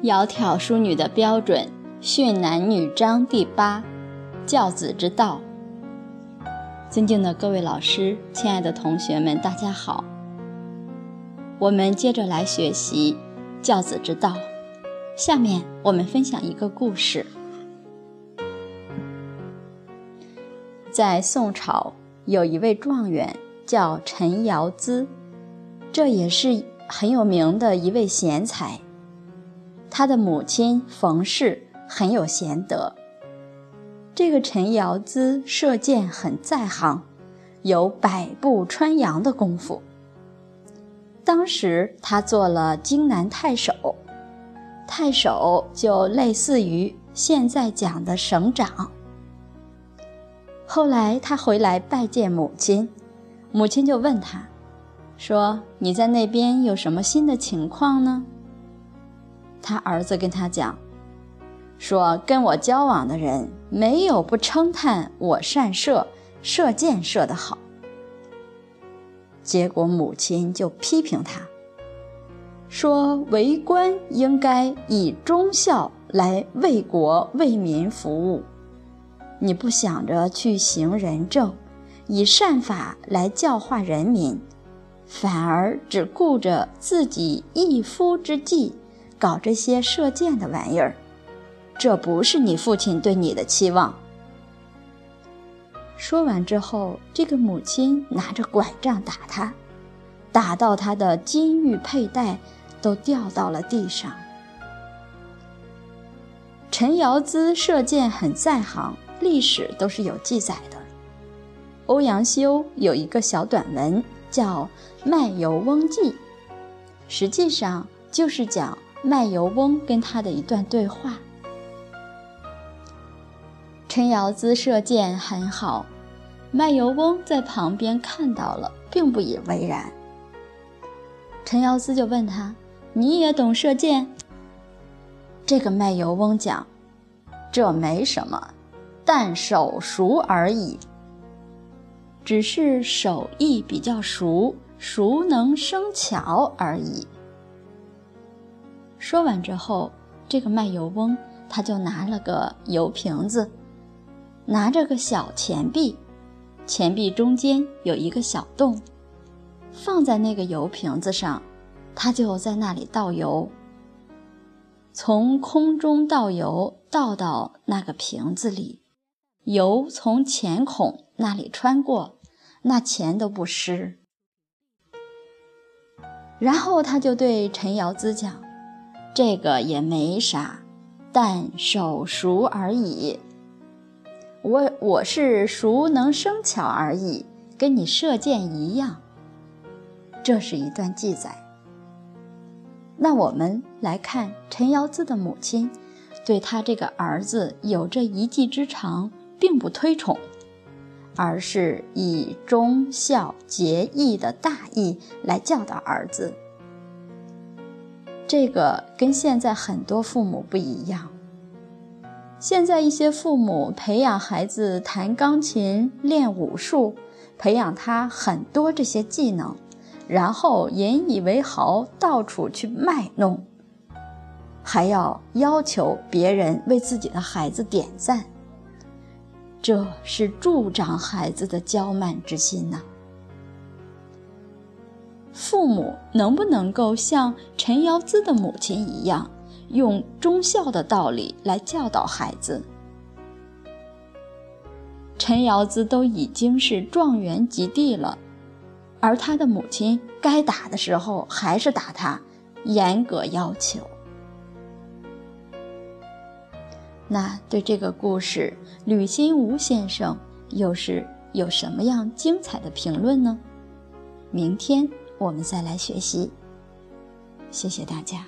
窈窕淑女的标准，训男女章第八，教子之道。尊敬的各位老师，亲爱的同学们，大家好。我们接着来学习教子之道。下面我们分享一个故事。在宋朝，有一位状元叫陈尧咨，这也是很有名的一位贤才。他的母亲冯氏很有贤德。这个陈尧咨射箭很在行，有百步穿杨的功夫。当时他做了荆南太守，太守就类似于现在讲的省长。后来他回来拜见母亲，母亲就问他，说：“你在那边有什么新的情况呢？”他儿子跟他讲，说：“跟我交往的人没有不称叹我善射，射箭射得好。”结果母亲就批评他，说：“为官应该以忠孝来为国为民服务，你不想着去行仁政，以善法来教化人民，反而只顾着自己一夫之计。”搞这些射箭的玩意儿，这不是你父亲对你的期望。说完之后，这个母亲拿着拐杖打他，打到他的金玉佩戴都掉到了地上。陈尧咨射箭很在行，历史都是有记载的。欧阳修有一个小短文叫《卖油翁记》，实际上就是讲。卖油翁跟他的一段对话。陈尧咨射箭很好，卖油翁在旁边看到了，并不以为然。陈尧咨就问他：“你也懂射箭？”这个卖油翁讲：“这没什么，但手熟而已。只是手艺比较熟，熟能生巧而已。”说完之后，这个卖油翁他就拿了个油瓶子，拿着个小钱币，钱币中间有一个小洞，放在那个油瓶子上，他就在那里倒油。从空中倒油倒到那个瓶子里，油从钱孔那里穿过，那钱都不湿。然后他就对陈尧咨讲。这个也没啥，但手熟而已。我我是熟能生巧而已，跟你射箭一样。这是一段记载。那我们来看陈尧咨的母亲，对他这个儿子有这一技之长，并不推崇，而是以忠孝节义的大义来教导儿子。这个跟现在很多父母不一样。现在一些父母培养孩子弹钢琴、练武术，培养他很多这些技能，然后引以为豪，到处去卖弄，还要要求别人为自己的孩子点赞，这是助长孩子的骄慢之心呐。父母能不能够像陈尧咨的母亲一样，用忠孝的道理来教导孩子？陈尧咨都已经是状元及第了，而他的母亲该打的时候还是打他，严格要求。那对这个故事，吕新吴先生又是有什么样精彩的评论呢？明天。我们再来学习，谢谢大家。